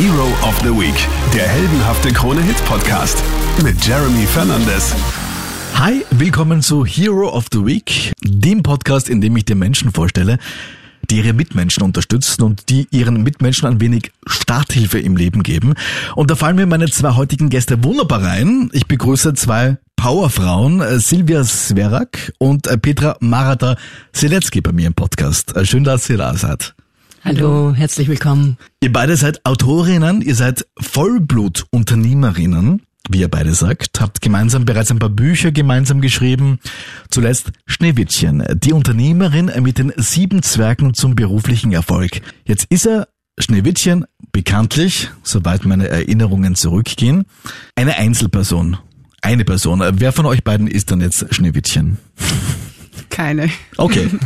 Hero of the Week, der heldenhafte Krone-Hit-Podcast mit Jeremy Fernandes. Hi, willkommen zu Hero of the Week, dem Podcast, in dem ich dir Menschen vorstelle, die ihre Mitmenschen unterstützen und die ihren Mitmenschen ein wenig Starthilfe im Leben geben. Und da fallen mir meine zwei heutigen Gäste wunderbar rein. Ich begrüße zwei Powerfrauen, äh, Silvia Sverak und äh, Petra Marata Selecki bei mir im Podcast. Äh, schön, dass ihr da seid. Hallo, herzlich willkommen. Ihr beide seid Autorinnen, ihr seid Vollblutunternehmerinnen, wie ihr beide sagt, habt gemeinsam bereits ein paar Bücher gemeinsam geschrieben. Zuletzt Schneewittchen, die Unternehmerin mit den sieben Zwergen zum beruflichen Erfolg. Jetzt ist er Schneewittchen bekanntlich, soweit meine Erinnerungen zurückgehen, eine Einzelperson. Eine Person. Wer von euch beiden ist dann jetzt Schneewittchen? Keine. Okay.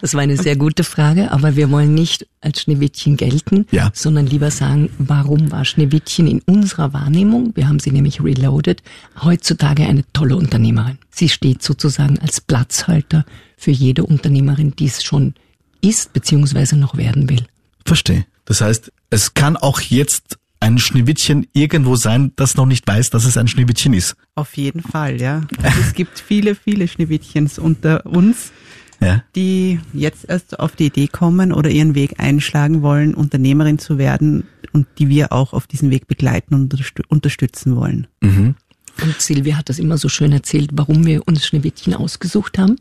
Das war eine sehr gute Frage, aber wir wollen nicht als Schneewittchen gelten, Ja. sondern lieber sagen, warum war Schneewittchen in unserer Wahrnehmung, wir haben sie nämlich reloaded, heutzutage eine tolle Unternehmerin. Sie steht sozusagen als Platzhalter für jede Unternehmerin, die es schon ist bzw. noch werden will. Verstehe. Das heißt, es kann auch jetzt ein Schneewittchen irgendwo sein, das noch nicht weiß, dass es ein Schneewittchen ist. Auf jeden Fall, ja. Also es gibt viele, viele Schneewittchens unter uns, Ja. die jetzt erst auf die Idee kommen oder ihren Weg einschlagen wollen, Unternehmerin zu werden und die wir auch auf diesem Weg begleiten und unterstü- unterstützen wollen. Und Silvia hat das immer so schön erzählt, warum wir uns Schneewittchen ausgesucht haben,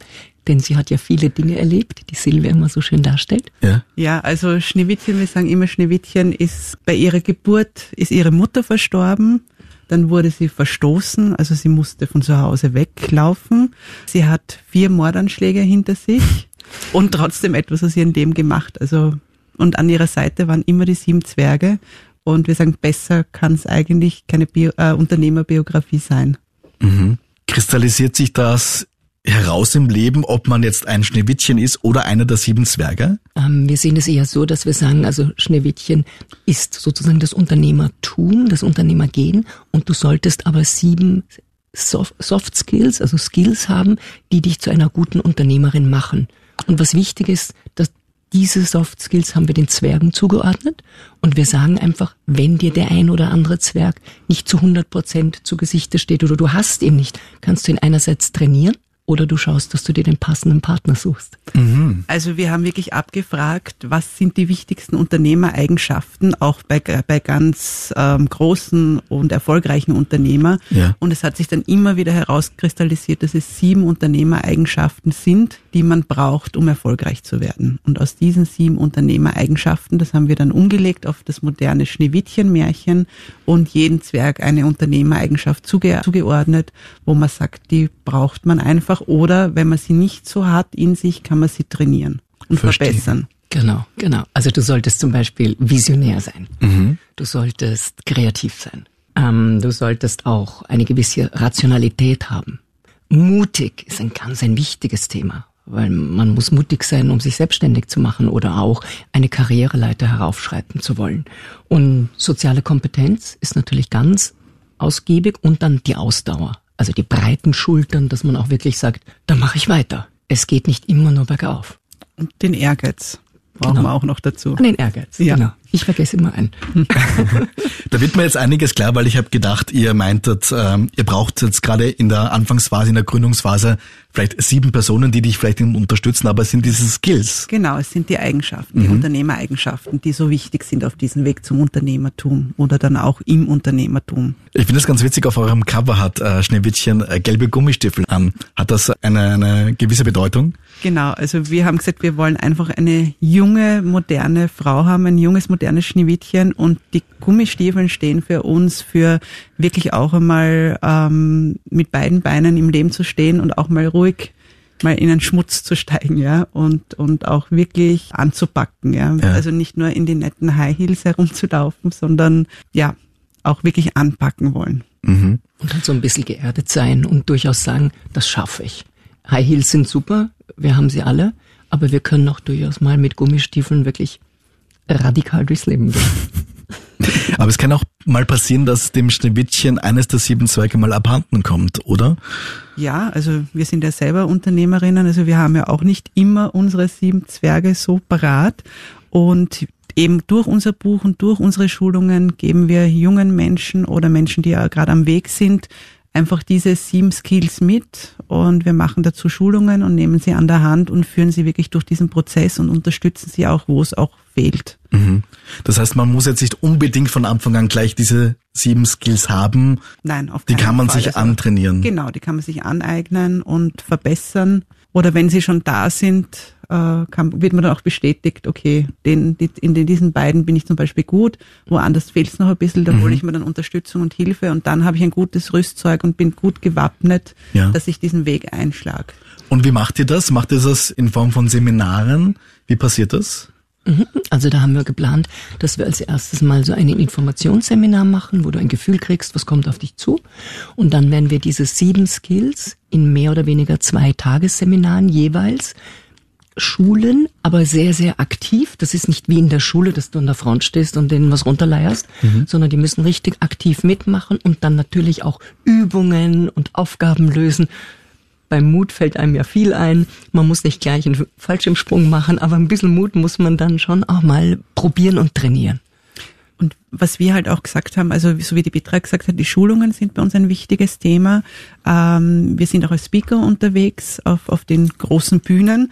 denn sie hat ja viele Dinge erlebt, die Silvia immer so schön darstellt. Ja. Ja, also Schneewittchen, wir sagen immer, Schneewittchen ist bei ihrer Geburt, ist ihre Mutter verstorben. Dann wurde sie verstoßen, also sie musste von zu Hause weglaufen. Sie hat vier Mordanschläge hinter sich und trotzdem etwas aus ihrem Leben gemacht. Also, und an ihrer Seite waren immer die sieben Zwerge. Und wir sagen, besser kann es eigentlich keine Bio, äh, Unternehmerbiografie sein. Kristallisiert sich das heraus im Leben, ob man jetzt ein Schneewittchen ist oder einer der sieben Zwerge? Ähm, wir sehen es eher so, dass wir sagen, also Schneewittchen ist sozusagen das Unternehmertum, das Unternehmergehen und du solltest aber sieben Soft, Skills, also Skills haben, die dich zu einer guten Unternehmerin machen. Und was wichtig ist, dass diese Soft Skills haben wir den Zwergen zugeordnet und wir sagen einfach, wenn dir der ein oder andere Zwerg nicht zu 100 Prozent zu Gesichte steht oder du hast ihn nicht, kannst du ihn einerseits trainieren oder du schaust, dass du dir den passenden Partner suchst. Also wir haben wirklich abgefragt, was sind die wichtigsten Unternehmereigenschaften, auch bei, bei ganz ähm, großen und erfolgreichen Unternehmer. Ja. Und es hat sich dann immer wieder herauskristallisiert, dass es sieben Unternehmereigenschaften sind, die man braucht, um erfolgreich zu werden. Und aus diesen sieben Unternehmereigenschaften, das haben wir dann umgelegt auf das moderne Schneewittchen-Märchen und jeden Zwerg eine Unternehmereigenschaft zuge zugeordnet, wo man sagt, die braucht man einfach oder wenn man sie nicht so hat in sich, kann man sie trainieren und Verstehe. verbessern. Genau, genau. Also du solltest zum Beispiel visionär sein. Du solltest kreativ sein. Ähm, du solltest auch eine gewisse Rationalität haben. Mutig ist ein ganz ein wichtiges Thema, weil man muss mutig sein, um sich selbstständig zu machen oder auch eine Karriereleiter heraufschreiten zu wollen. Und soziale Kompetenz ist natürlich ganz ausgiebig und dann die Ausdauer. Also die breiten Schultern, dass man auch wirklich sagt, da mache ich weiter. Es geht nicht immer nur bergauf. Und den Ehrgeiz brauchen Genau. wir auch noch dazu. Und den Ehrgeiz. Ja. Genau. Ich vergesse immer einen. Da wird mir jetzt einiges klar, weil ich habe gedacht, ihr meintet, ähm, ihr braucht jetzt gerade in der Anfangsphase, in der Gründungsphase vielleicht sieben Personen, die dich vielleicht unterstützen, aber es sind diese Skills. Genau, es sind die Eigenschaften, die Unternehmereigenschaften, die so wichtig sind auf diesem Weg zum Unternehmertum oder dann auch im Unternehmertum. Ich finde es ganz witzig, auf eurem Cover hat äh, Schneewittchen äh, gelbe Gummistiefel an. Hat das eine, eine gewisse Bedeutung? Genau, also wir haben gesagt, wir wollen einfach eine junge, moderne Frau haben, ein junges, modernes Schneewittchen und die Gummistiefeln stehen für uns für wirklich auch einmal ähm, mit beiden Beinen im Leben zu stehen und auch mal ruhig mal in den Schmutz zu steigen, ja, und, und auch wirklich anzupacken, ja. Ja. Also nicht nur in die netten High Heels herumzulaufen, sondern ja, auch wirklich anpacken wollen. Und halt so ein bisschen geerdet sein und durchaus sagen, das schaffe ich. High Heels sind super, wir haben sie alle, aber wir können auch durchaus mal mit Gummistiefeln wirklich radikal durchs Leben gehen. Aber es kann auch mal passieren, dass dem Schneewittchen eines der sieben Zwerge mal abhanden kommt, oder? Ja, also wir sind ja selber Unternehmerinnen, also wir haben ja auch nicht immer unsere sieben Zwerge so parat und eben durch unser Buch und durch unsere Schulungen geben wir jungen Menschen oder Menschen, die ja gerade am Weg sind, einfach diese sieben Skills mit und wir machen dazu Schulungen und nehmen sie an der Hand und führen sie wirklich durch diesen Prozess und unterstützen sie auch, wo es auch fehlt. Mhm. Das heißt, man muss jetzt nicht unbedingt von Anfang an gleich diese sieben Skills haben. Nein, auf Die kann man Fall. sich Also, antrainieren. Genau, die kann man sich aneignen und verbessern. Oder wenn sie schon da sind, äh, kann, wird man dann auch bestätigt, okay, den, die, in den, diesen beiden bin ich zum Beispiel gut, woanders fehlt es noch ein bisschen, da Mhm. hole ich mir dann Unterstützung und Hilfe und dann habe ich ein gutes Rüstzeug und bin gut gewappnet, Ja. dass ich diesen Weg einschlage. Und wie macht ihr das? Macht ihr das in Form von Seminaren? Wie passiert das? Also da haben wir geplant, dass wir als erstes mal so ein Informationsseminar machen, wo du ein Gefühl kriegst, was kommt auf dich zu. Und dann werden wir diese sieben Skills in mehr oder weniger zwei Tagesseminaren jeweils schulen, aber sehr, sehr aktiv. Das ist nicht wie in der Schule, dass du an der Front stehst und denen was runterleierst, sondern die müssen richtig aktiv mitmachen und dann natürlich auch Übungen und Aufgaben lösen. Beim Mut fällt einem ja viel ein. Man muss nicht gleich einen Fallschirmsprung machen, aber ein bisschen Mut muss man dann schon auch mal probieren und trainieren. Und was wir halt auch gesagt haben, also so wie die Petra gesagt hat, die Schulungen sind bei uns ein wichtiges Thema. Ähm, wir sind auch als Speaker unterwegs auf, auf den großen Bühnen.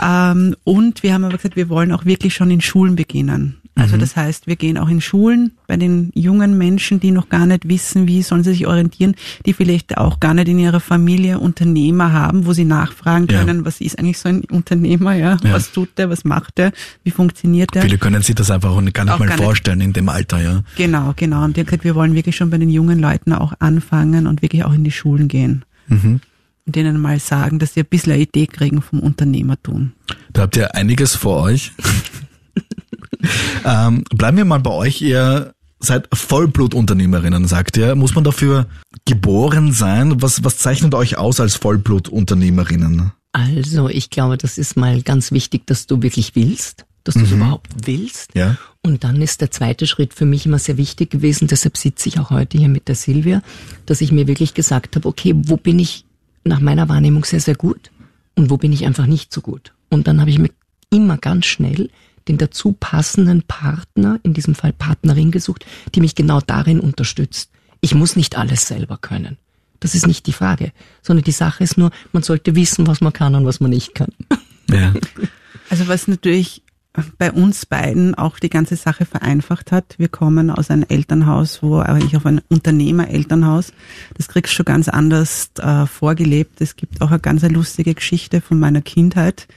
Ähm, und wir haben aber gesagt, wir wollen auch wirklich schon in Schulen beginnen. Also das heißt, wir gehen auch in Schulen bei den jungen Menschen, die noch gar nicht wissen, wie sollen sie sich orientieren, die vielleicht auch gar nicht in ihrer Familie Unternehmer haben, wo sie nachfragen Ja. können, was ist eigentlich so ein Unternehmer, ja? Ja. Was tut der, was macht der, wie funktioniert der? Viele können sich das einfach auch gar nicht Auch mal gar nicht. vorstellen in dem Alter, ja. Genau, genau. Und wir wollen wirklich schon bei den jungen Leuten auch anfangen und wirklich auch in die Schulen gehen. Mhm. Und denen mal sagen, dass sie ein bisschen eine Idee kriegen vom Unternehmertum. Da habt ihr einiges vor euch. ähm, bleiben wir mal bei euch. Ihr seid Vollblutunternehmerinnen, sagt ihr. Muss man dafür geboren sein? Was, was zeichnet euch aus als Vollblutunternehmerinnen? Also ich glaube, das ist mal ganz wichtig, dass du wirklich willst, dass du es überhaupt willst. Ja. Und dann ist der zweite Schritt für mich immer sehr wichtig gewesen, deshalb sitze ich auch heute hier mit der Silvia, dass ich mir wirklich gesagt habe, okay, wo bin ich nach meiner Wahrnehmung sehr, sehr gut und wo bin ich einfach nicht so gut. Und dann habe ich mir immer ganz schnell den dazu passenden Partner, in diesem Fall Partnerin gesucht, die mich genau darin unterstützt. Ich muss nicht alles selber können. Das ist nicht die Frage, sondern die Sache ist nur, man sollte wissen, was man kann und was man nicht kann. Ja. Also was natürlich bei uns beiden auch die ganze Sache vereinfacht hat. Wir kommen aus einem Elternhaus, wo eigentlich auf ein Unternehmerelternhaus. Das kriegst du schon ganz anders äh, vorgelebt. Es gibt auch eine ganz lustige Geschichte von meiner Kindheit.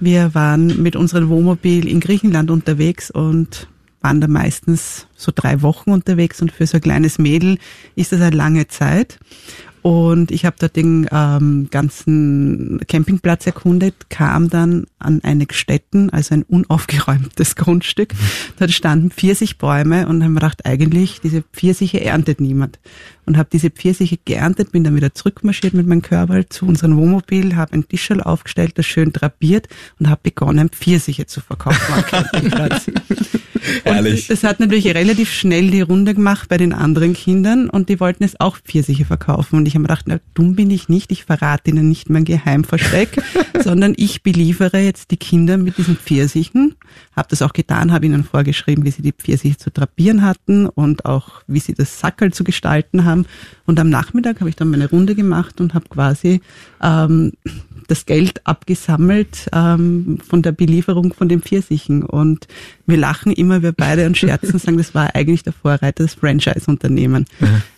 Wir waren mit unserem Wohnmobil in Griechenland unterwegs und waren da meistens so drei Wochen unterwegs und für so ein kleines Mädel ist das eine lange Zeit. Und ich habe dort den ähm, ganzen Campingplatz erkundet, kam dann an eine Gstetten, also ein unaufgeräumtes Grundstück. Dort standen Pfirsichbäume und haben gedacht, eigentlich, diese Pfirsiche erntet niemand. Und habe diese Pfirsiche geerntet, bin dann wieder zurückmarschiert mit meinem Körper zu unserem Wohnmobil, habe ein Tischel aufgestellt, das schön drapiert und habe begonnen, Pfirsiche zu verkaufen. Herrlich. Das hat natürlich relativ schnell die Runde gemacht bei den anderen Kindern und die wollten es auch Pfirsiche verkaufen. Und ich habe mir gedacht, na, dumm bin ich nicht, ich verrate ihnen nicht mein Geheimversteck, sondern ich beliefere jetzt die Kinder mit diesen Pfirsichen. Habe das auch getan, habe ihnen vorgeschrieben, wie sie die Pfirsiche zu drapieren hatten und auch wie sie das Sackerl zu gestalten haben. Und am Nachmittag habe ich dann meine Runde gemacht und habe quasi ähm, das Geld abgesammelt ähm, von der Belieferung von den Pfirsichen. Und wir lachen immer, wir beide und scherzen und sagen, das war eigentlich der Vorreiter des Franchise-Unternehmen.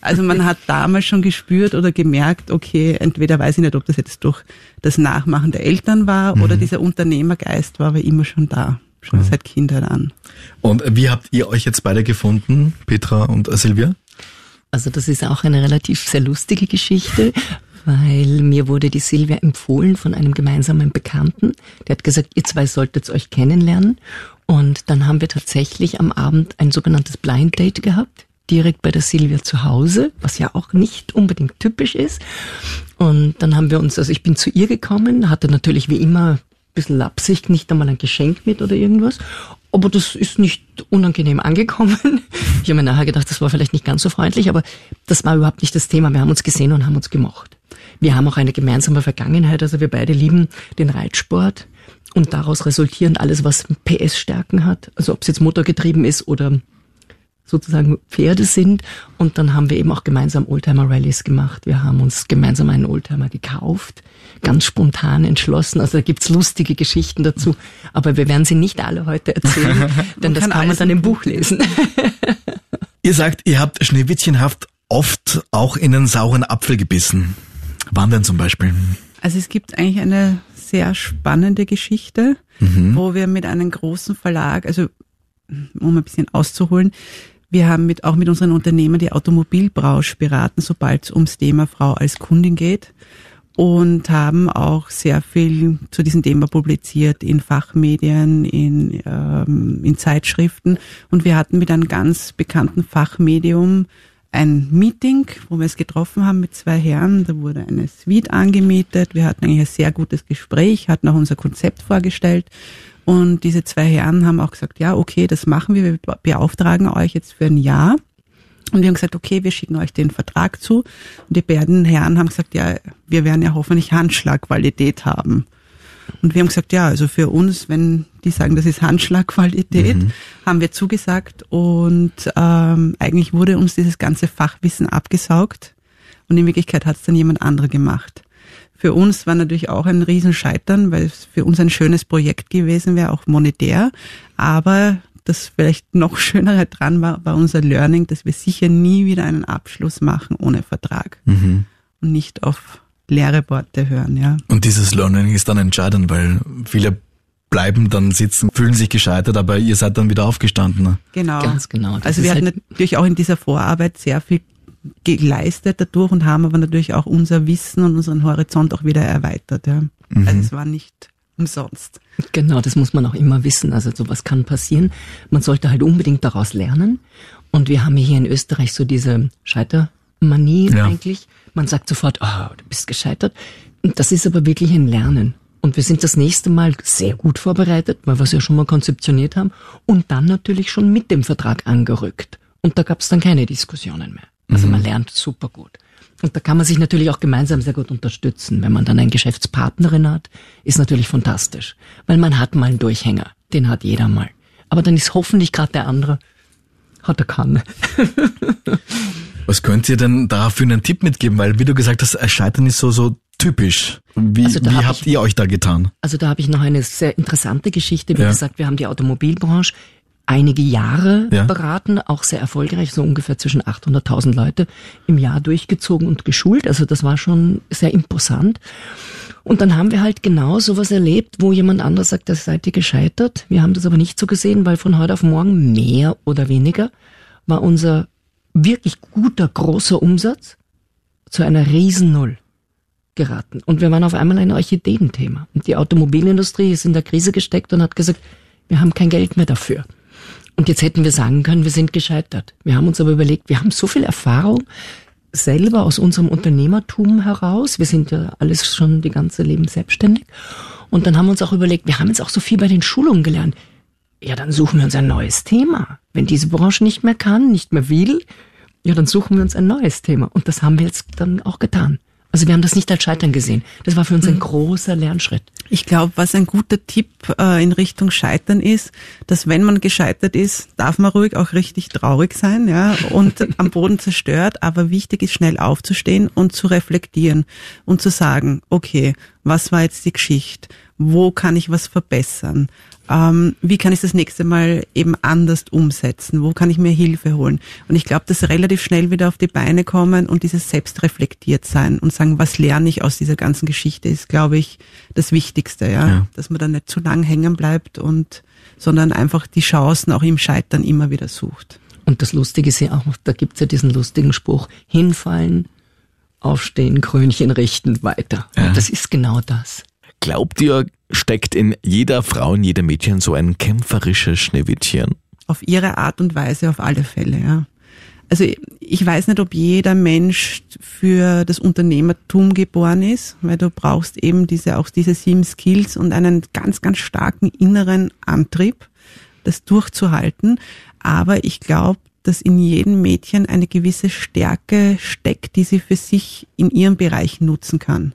Also man hat damals schon gespürt oder gemerkt, okay, entweder weiß ich nicht, ob das jetzt durch das Nachmachen der Eltern war oder dieser Unternehmergeist war, aber immer schon da, schon seit Kindheit an. Und wie habt ihr euch jetzt beide gefunden, Petra und äh, Silvia? Also das ist auch eine relativ sehr lustige Geschichte, weil mir wurde die Silvia empfohlen von einem gemeinsamen Bekannten. Der hat gesagt, ihr zwei solltet euch kennenlernen. Und dann haben wir tatsächlich am Abend ein sogenanntes Blind Date gehabt, direkt bei der Silvia zu Hause, was ja auch nicht unbedingt typisch ist. Und dann haben wir uns, also ich bin zu ihr gekommen, hatte natürlich wie immer bisschen Absicht, nicht einmal ein Geschenk mit oder irgendwas. Aber das ist nicht unangenehm angekommen. Ich habe mir nachher gedacht, das war vielleicht nicht ganz so freundlich, aber das war überhaupt nicht das Thema. Wir haben uns gesehen und haben uns gemocht. Wir haben auch eine gemeinsame Vergangenheit, also wir beide lieben den Reitsport und daraus resultierend alles, was PS-Stärken hat, also ob es jetzt motorgetrieben ist oder sozusagen Pferde sind. Und dann haben wir eben auch gemeinsam Oldtimer-Rallies gemacht. Wir haben uns gemeinsam einen Oldtimer gekauft, ganz spontan entschlossen. Also da gibt's lustige Geschichten dazu. Aber wir werden sie nicht alle heute erzählen, denn das kann, kann man dann im Buch lesen. ihr sagt, ihr habt schneewittchenhaft oft auch in einen sauren Apfel gebissen. Wann denn zum Beispiel? Also es gibt eigentlich eine sehr spannende Geschichte, mhm. wo wir mit einem großen Verlag, also um ein bisschen auszuholen, wir haben mit, auch mit unseren Unternehmern die Automobilbranche beraten, sobald es ums Thema Frau als Kundin geht und haben auch sehr viel zu diesem Thema publiziert in Fachmedien, in, ähm, in Zeitschriften. Und wir hatten mit einem ganz bekannten Fachmedium ein Meeting, wo wir es getroffen haben mit zwei Herren. Da wurde eine Suite angemietet. Wir hatten eigentlich ein sehr gutes Gespräch, hatten auch unser Konzept vorgestellt. Und diese zwei Herren haben auch gesagt, ja, okay, das machen wir, wir beauftragen euch jetzt für ein Jahr. Und wir haben gesagt, okay, wir schicken euch den Vertrag zu. Und die beiden Herren haben gesagt, ja, wir werden ja hoffentlich Handschlagqualität haben. Und wir haben gesagt, ja, also für uns, wenn die sagen, das ist Handschlagqualität, mhm. haben wir zugesagt. Und ähm, eigentlich wurde uns dieses ganze Fachwissen abgesaugt. Und in Wirklichkeit hat es dann jemand andere gemacht. Für uns war natürlich auch ein Riesenscheitern, weil es für uns ein schönes Projekt gewesen wäre, auch monetär. Aber das vielleicht noch schönere dran war, war unser Learning, dass wir sicher nie wieder einen Abschluss machen ohne Vertrag mhm. und nicht auf leere Worte hören, ja. Und dieses Learning ist dann entscheidend, weil viele bleiben dann sitzen, fühlen sich gescheitert, aber ihr seid dann wieder aufgestanden. Ne? Genau. Ganz genau. also wir hatten halt natürlich auch in dieser Vorarbeit sehr viel geleistet dadurch und haben aber natürlich auch unser Wissen und unseren Horizont auch wieder erweitert. Ja. Mhm. Also es war nicht umsonst. Genau, das muss man auch immer wissen. Also sowas kann passieren. Man sollte halt unbedingt daraus lernen. Und wir haben hier in Österreich so diese Scheitermanie ja. eigentlich. Man sagt sofort, oh, du bist gescheitert. Das ist aber wirklich ein Lernen. Und wir sind das nächste Mal sehr gut vorbereitet, weil wir es ja schon mal konzeptioniert haben. Und dann natürlich schon mit dem Vertrag angerückt. Und da gab es dann keine Diskussionen mehr. Also mhm. man lernt super gut. Und da kann man sich natürlich auch gemeinsam sehr gut unterstützen. Wenn man dann eine Geschäftspartnerin hat, ist natürlich fantastisch. Weil man hat mal einen Durchhänger. Den hat jeder mal. Aber dann ist hoffentlich gerade der andere, hat er kann. Was könnt ihr denn da für einen Tipp mitgeben? Weil, wie du gesagt hast, Scheitern ist so, so typisch. Wie, also wie habt ich, ihr euch da getan? Also da habe ich noch eine sehr interessante Geschichte. Wie ja. gesagt, wir haben die Automobilbranche einige Jahre ja. beraten, auch sehr erfolgreich, so ungefähr zwischen 800.000 Leute im Jahr durchgezogen und geschult. Also das war schon sehr imposant. Und dann haben wir halt genau sowas erlebt, wo jemand anderes sagt, das seid ihr gescheitert. Wir haben das aber nicht so gesehen, weil von heute auf morgen mehr oder weniger war unser wirklich guter, großer Umsatz zu einer Riesennull geraten. Und wir waren auf einmal ein Orchideenthema. Und die Automobilindustrie ist in der Krise gesteckt und hat gesagt, wir haben kein Geld mehr dafür. Und jetzt hätten wir sagen können, wir sind gescheitert. Wir haben uns aber überlegt, wir haben so viel Erfahrung selber aus unserem Unternehmertum heraus. Wir sind ja alles schon die ganze Leben selbstständig. Und dann haben wir uns auch überlegt, wir haben jetzt auch so viel bei den Schulungen gelernt. Ja, dann suchen wir uns ein neues Thema. Wenn diese Branche nicht mehr kann, nicht mehr will, ja, dann suchen wir uns ein neues Thema. Und das haben wir jetzt dann auch getan. Also wir haben das nicht als Scheitern gesehen. Das war für uns ein mhm. großer Lernschritt. Ich glaube, was ein guter Tipp äh, in Richtung Scheitern ist, dass wenn man gescheitert ist, darf man ruhig auch richtig traurig sein, ja, und am Boden zerstört. Aber wichtig ist, schnell aufzustehen und zu reflektieren und zu sagen, okay, was war jetzt die Geschichte? Wo kann ich was verbessern? Ähm, wie kann ich das nächste Mal eben anders umsetzen? Wo kann ich mir Hilfe holen? Und ich glaube, dass relativ schnell wieder auf die Beine kommen und dieses selbstreflektiert sein und sagen, was lerne ich aus dieser ganzen Geschichte, ist, glaube ich, das Wichtigste, ja? ja. Dass man da nicht zu lang hängen bleibt und, sondern einfach die Chancen auch im Scheitern immer wieder sucht. Und das Lustige ist ja auch, da gibt's ja diesen lustigen Spruch, hinfallen, aufstehen, Krönchen richten, weiter. Ja. Und das ist genau das. Glaubt ihr, steckt in jeder Frau, in jedem Mädchen so ein kämpferisches Schneewittchen? Auf ihre Art und Weise auf alle Fälle, ja. Also ich weiß nicht, ob jeder Mensch für das Unternehmertum geboren ist, weil du brauchst eben diese, auch diese sieben Skills und einen ganz, ganz starken inneren Antrieb, das durchzuhalten. Aber ich glaube, dass in jedem Mädchen eine gewisse Stärke steckt, die sie für sich in ihrem Bereich nutzen kann.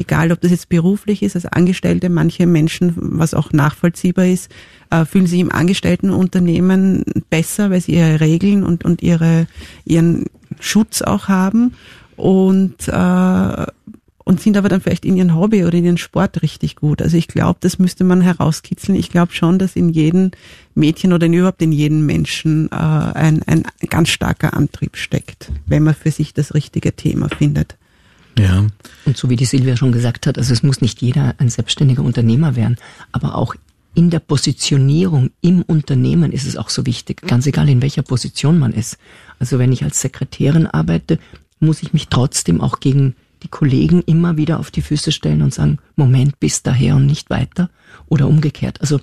Egal, ob das jetzt beruflich ist, als Angestellte, manche Menschen, was auch nachvollziehbar ist, äh, fühlen sich im Angestelltenunternehmen besser, weil sie ihre Regeln und, und ihre, ihren Schutz auch haben und, äh, und sind aber dann vielleicht in ihren Hobby oder in ihren Sport richtig gut. Also ich glaube, das müsste man herauskitzeln. Ich glaube schon, dass in jedem Mädchen oder überhaupt in jedem Menschen äh, ein, ein ganz starker Antrieb steckt, wenn man für sich das richtige Thema findet. Ja. Und so wie die Silvia schon gesagt hat, also es muss nicht jeder ein selbstständiger Unternehmer werden, aber auch in der Positionierung im Unternehmen ist es auch so wichtig, ganz egal in welcher Position man ist. Also wenn ich als Sekretärin arbeite, muss ich mich trotzdem auch gegen die Kollegen immer wieder auf die Füße stellen und sagen, Moment, bis daher und nicht weiter oder umgekehrt. Also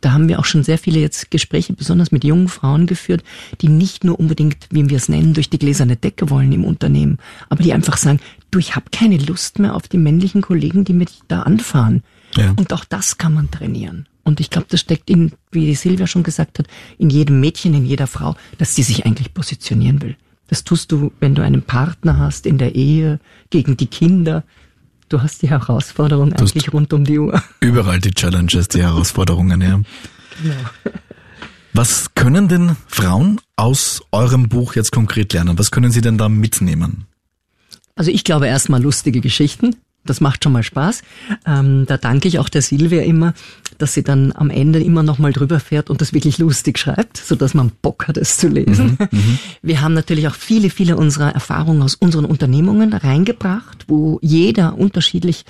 da haben wir auch schon sehr viele jetzt Gespräche, besonders mit jungen Frauen geführt, die nicht nur unbedingt, wie wir es nennen, durch die gläserne Decke wollen im Unternehmen, aber die einfach sagen, du, ich habe keine Lust mehr auf die männlichen Kollegen, die mich da anfahren. Ja. Und auch das kann man trainieren. Und ich glaube, das steckt in, wie die Silvia schon gesagt hat, in jedem Mädchen, in jeder Frau, dass sie sich eigentlich positionieren will. Das tust du, wenn du einen Partner hast in der Ehe, gegen die Kinder. Du hast die Herausforderung du eigentlich rund um die Uhr. Überall die Challenges, die Herausforderungen, ja. Genau. Was können denn Frauen aus eurem Buch jetzt konkret lernen? Was können sie denn da mitnehmen? Also ich glaube erstmal lustige Geschichten. Das macht schon mal Spaß. Ähm, da danke ich auch der Silvia immer, dass sie dann am Ende immer noch mal drüber fährt und das wirklich lustig schreibt, so dass man Bock hat, es zu lesen. Mhm, mhm, Wir haben natürlich auch viele, viele unserer Erfahrungen aus unseren Unternehmungen reingebracht, wo jeder unterschiedlich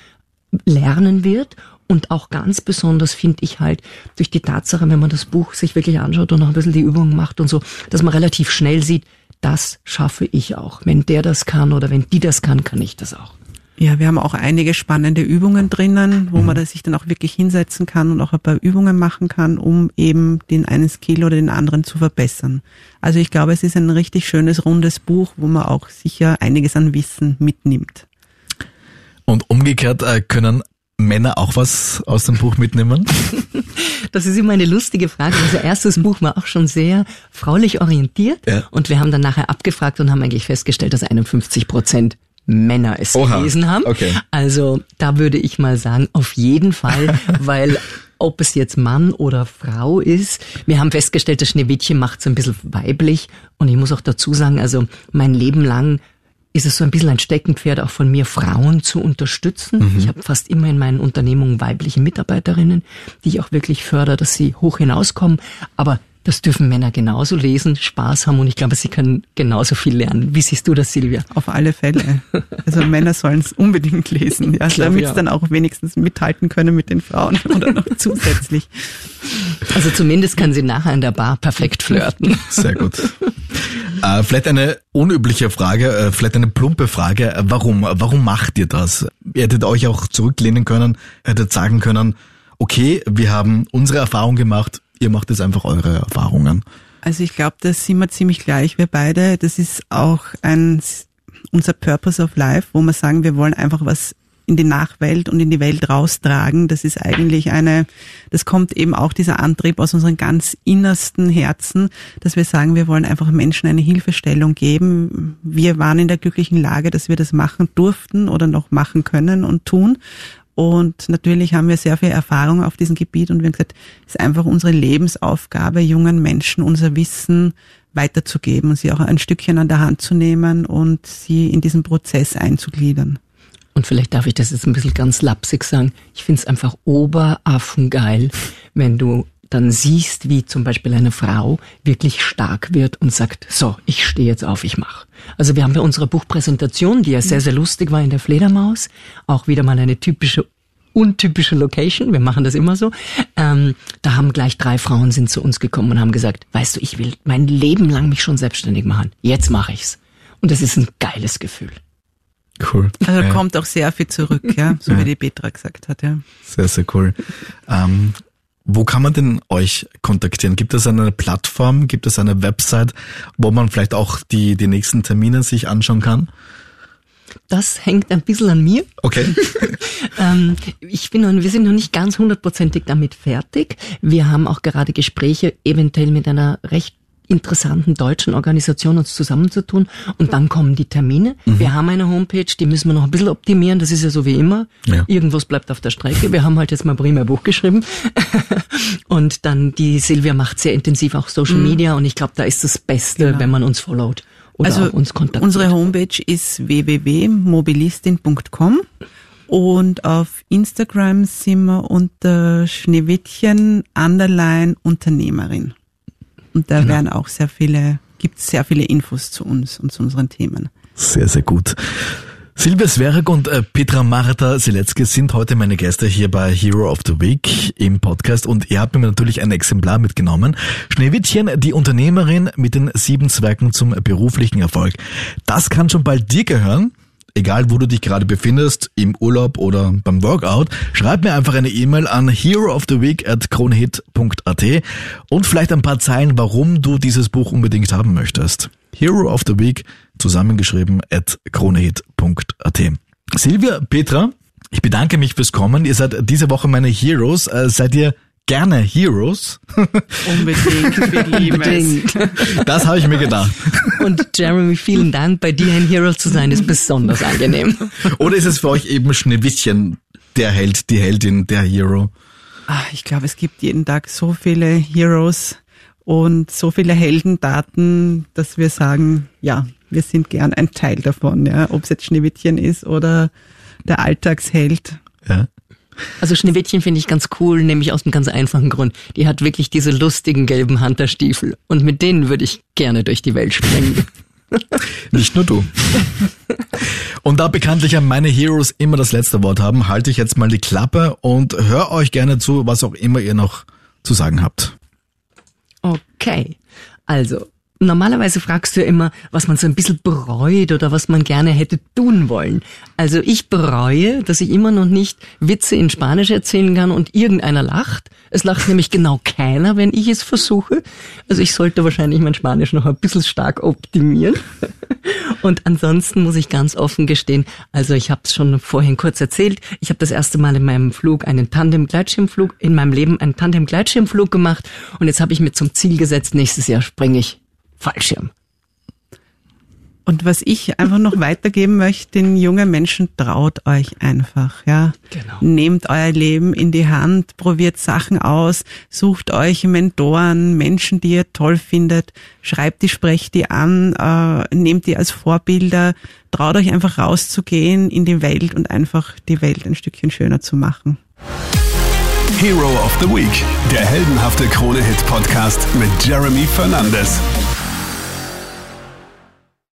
lernen wird und auch ganz besonders finde ich halt durch die Tatsache, wenn man das Buch sich wirklich anschaut und noch ein bisschen die Übungen macht und so, dass man relativ schnell sieht, das schaffe ich auch. Wenn der das kann oder wenn die das kann, kann ich das auch. Ja, wir haben auch einige spannende Übungen drinnen, wo mhm. man sich dann auch wirklich hinsetzen kann und auch ein paar Übungen machen kann, um eben den einen Skill oder den anderen zu verbessern. Also ich glaube, es ist ein richtig schönes, rundes Buch, wo man auch sicher einiges an Wissen mitnimmt. Und umgekehrt äh, können Männer auch was aus dem Buch mitnehmen? Das ist immer eine lustige Frage. Unser erstes Buch war auch schon sehr fraulich orientiert. Ja. Und wir haben dann nachher abgefragt und haben eigentlich festgestellt, dass 51 Prozent Männer es Oha. gelesen haben. Okay. Also da würde ich mal sagen, auf jeden Fall, weil ob es jetzt Mann oder Frau ist. Wir haben festgestellt, das Schneewittchen macht es ein bisschen weiblich. Und ich muss auch dazu sagen, also mein Leben lang ist es so ein bisschen ein Steckenpferd auch von mir, Frauen zu unterstützen. Mhm. Ich habe fast immer in meinen Unternehmungen weibliche Mitarbeiterinnen, die ich auch wirklich fördere, dass sie hoch hinauskommen. Aber das dürfen Männer genauso lesen, Spaß haben und ich glaube, sie können genauso viel lernen. Wie siehst du das, Silvia? Auf alle Fälle. Also Männer sollen es unbedingt lesen, ja, damit sie dann auch wenigstens mithalten können mit den Frauen oder noch zusätzlich. Also zumindest kann sie nachher in der Bar perfekt flirten. Sehr gut. Äh, vielleicht eine unübliche Frage, äh, vielleicht eine plumpe Frage. Warum? Warum macht ihr das? Ihr hättet euch auch zurücklehnen können, hättet sagen können, okay, wir haben unsere Erfahrung gemacht, ihr macht jetzt einfach eure Erfahrungen. Also ich glaube, da sind wir ziemlich gleich, wir beide. Das ist auch ein, unser Purpose of Life, wo wir sagen, wir wollen einfach was in die Nachwelt und in die Welt raustragen. Das ist eigentlich eine, das kommt eben auch dieser Antrieb aus unseren ganz innersten Herzen, dass wir sagen, wir wollen einfach Menschen eine Hilfestellung geben. Wir waren in der glücklichen Lage, dass wir das machen durften oder noch machen können und tun. Und natürlich haben wir sehr viel Erfahrung auf diesem Gebiet und wir haben gesagt, es ist einfach unsere Lebensaufgabe, jungen Menschen unser Wissen weiterzugeben und sie auch ein Stückchen an der Hand zu nehmen und sie in diesen Prozess einzugliedern. Und vielleicht darf ich das jetzt ein bisschen ganz lapsig sagen. Ich finde es einfach oberaffengeil, wenn du dann siehst, wie zum Beispiel eine Frau wirklich stark wird und sagt, so, ich stehe jetzt auf, ich mach. Also wir haben bei unserer Buchpräsentation, die ja sehr, sehr lustig war in der Fledermaus, auch wieder mal eine typische untypische Location, wir machen das immer so. Ähm, da haben gleich drei Frauen sind zu uns gekommen und haben gesagt, weißt du, ich will mein Leben lang mich schon selbstständig machen. Jetzt mache ich's. Und das ist ein geiles Gefühl. Cool. Also da kommt auch sehr viel zurück, ja, so ja. wie die Petra gesagt hat, ja. Sehr, sehr cool. Ähm, wo kann man denn euch kontaktieren? Gibt es eine Plattform, gibt es eine Website, wo man vielleicht auch die, die nächsten Termine sich anschauen kann? Das hängt ein bisschen an mir. Okay. ähm, ich bin, wir sind noch nicht ganz hundertprozentig damit fertig. Wir haben auch gerade Gespräche eventuell mit einer recht interessanten deutschen Organisationen uns zusammenzutun und dann kommen die Termine. Mhm. Wir haben eine Homepage, die müssen wir noch ein bisschen optimieren, das ist ja so wie immer. Ja. Irgendwas bleibt auf der Strecke. Wir haben halt jetzt mal primär Buch geschrieben und dann die Silvia macht sehr intensiv auch Social mhm. Media und ich glaube, da ist das Beste, genau. wenn man uns followt oder also uns kontaktiert. Unsere Homepage ist www.mobilistin.com und auf Instagram sind wir unter Schneewittchen Underline Unternehmerin. Und da genau. werden auch sehr viele, gibt es sehr viele Infos zu uns und zu unseren Themen. Sehr, sehr gut. Silvia Sverek und äh, Petra Marta Silecki sind heute meine Gäste hier bei Hero of the Week im Podcast und ihr habt mir natürlich ein Exemplar mitgenommen. Schneewittchen, die Unternehmerin mit den sieben Zwergen zum beruflichen Erfolg. Das kann schon bald dir gehören egal wo du dich gerade befindest, im Urlaub oder beim Workout, schreib mir einfach eine E-Mail an herooftheweek at kronehit.at und vielleicht ein paar Zeilen, warum du dieses Buch unbedingt haben möchtest. Hero of the Week zusammengeschrieben at kronehit.at. Silvia, Petra, ich bedanke mich fürs Kommen. Ihr seid diese Woche meine Heroes. Äh, seid ihr gerne Heroes. Unbedingt, wir lieben es. Das habe ich mir gedacht. Und Jeremy, vielen Dank. Bei dir ein Hero zu sein, ist besonders angenehm. Oder ist es für euch eben Schneewittchen der Held, die Heldin, der Hero? Ach, ich glaube, es gibt jeden Tag so viele Heroes und so viele Heldendaten, dass wir sagen, ja, wir sind gern ein Teil davon, ja, ob es jetzt Schneewittchen ist oder der Alltagsheld. Ja. Also Schneewittchen finde ich ganz cool, nämlich aus einem ganz einfachen Grund. Die hat wirklich diese lustigen gelben Hunterstiefel und mit denen würde ich gerne durch die Welt springen. Nicht nur du. Und da bekanntlich ja meine Heroes immer das letzte Wort haben, halte ich jetzt mal die Klappe und hör euch gerne zu, was auch immer ihr noch zu sagen habt. Okay. Also, Normalerweise fragst du ja immer, was man so ein bisschen bereut oder was man gerne hätte tun wollen. Also ich bereue, dass ich immer noch nicht Witze in Spanisch erzählen kann und irgendeiner lacht. Es lacht nämlich genau keiner, wenn ich es versuche. Also ich sollte wahrscheinlich mein Spanisch noch ein bisschen stark optimieren. Und ansonsten muss ich ganz offen gestehen, also ich habe es schon vorhin kurz erzählt, ich habe das erste Mal in meinem Flug einen Tandem-Gleitschirmflug, in meinem Leben einen Tandem-Gleitschirmflug gemacht und jetzt habe ich mir zum Ziel gesetzt, nächstes Jahr springe ich Fallschirm. Und was ich einfach noch weitergeben möchte, den jungen Menschen, traut euch einfach, ja. Genau. Nehmt euer Leben in die Hand, probiert Sachen aus, sucht euch Mentoren, Menschen, die ihr toll findet, schreibt die, sprecht die an, äh, nehmt die als Vorbilder, traut euch einfach rauszugehen in die Welt und einfach die Welt ein Stückchen schöner zu machen. Hero of the Week, der heldenhafte Krone-Hit-Podcast mit Jeremy Fernandes.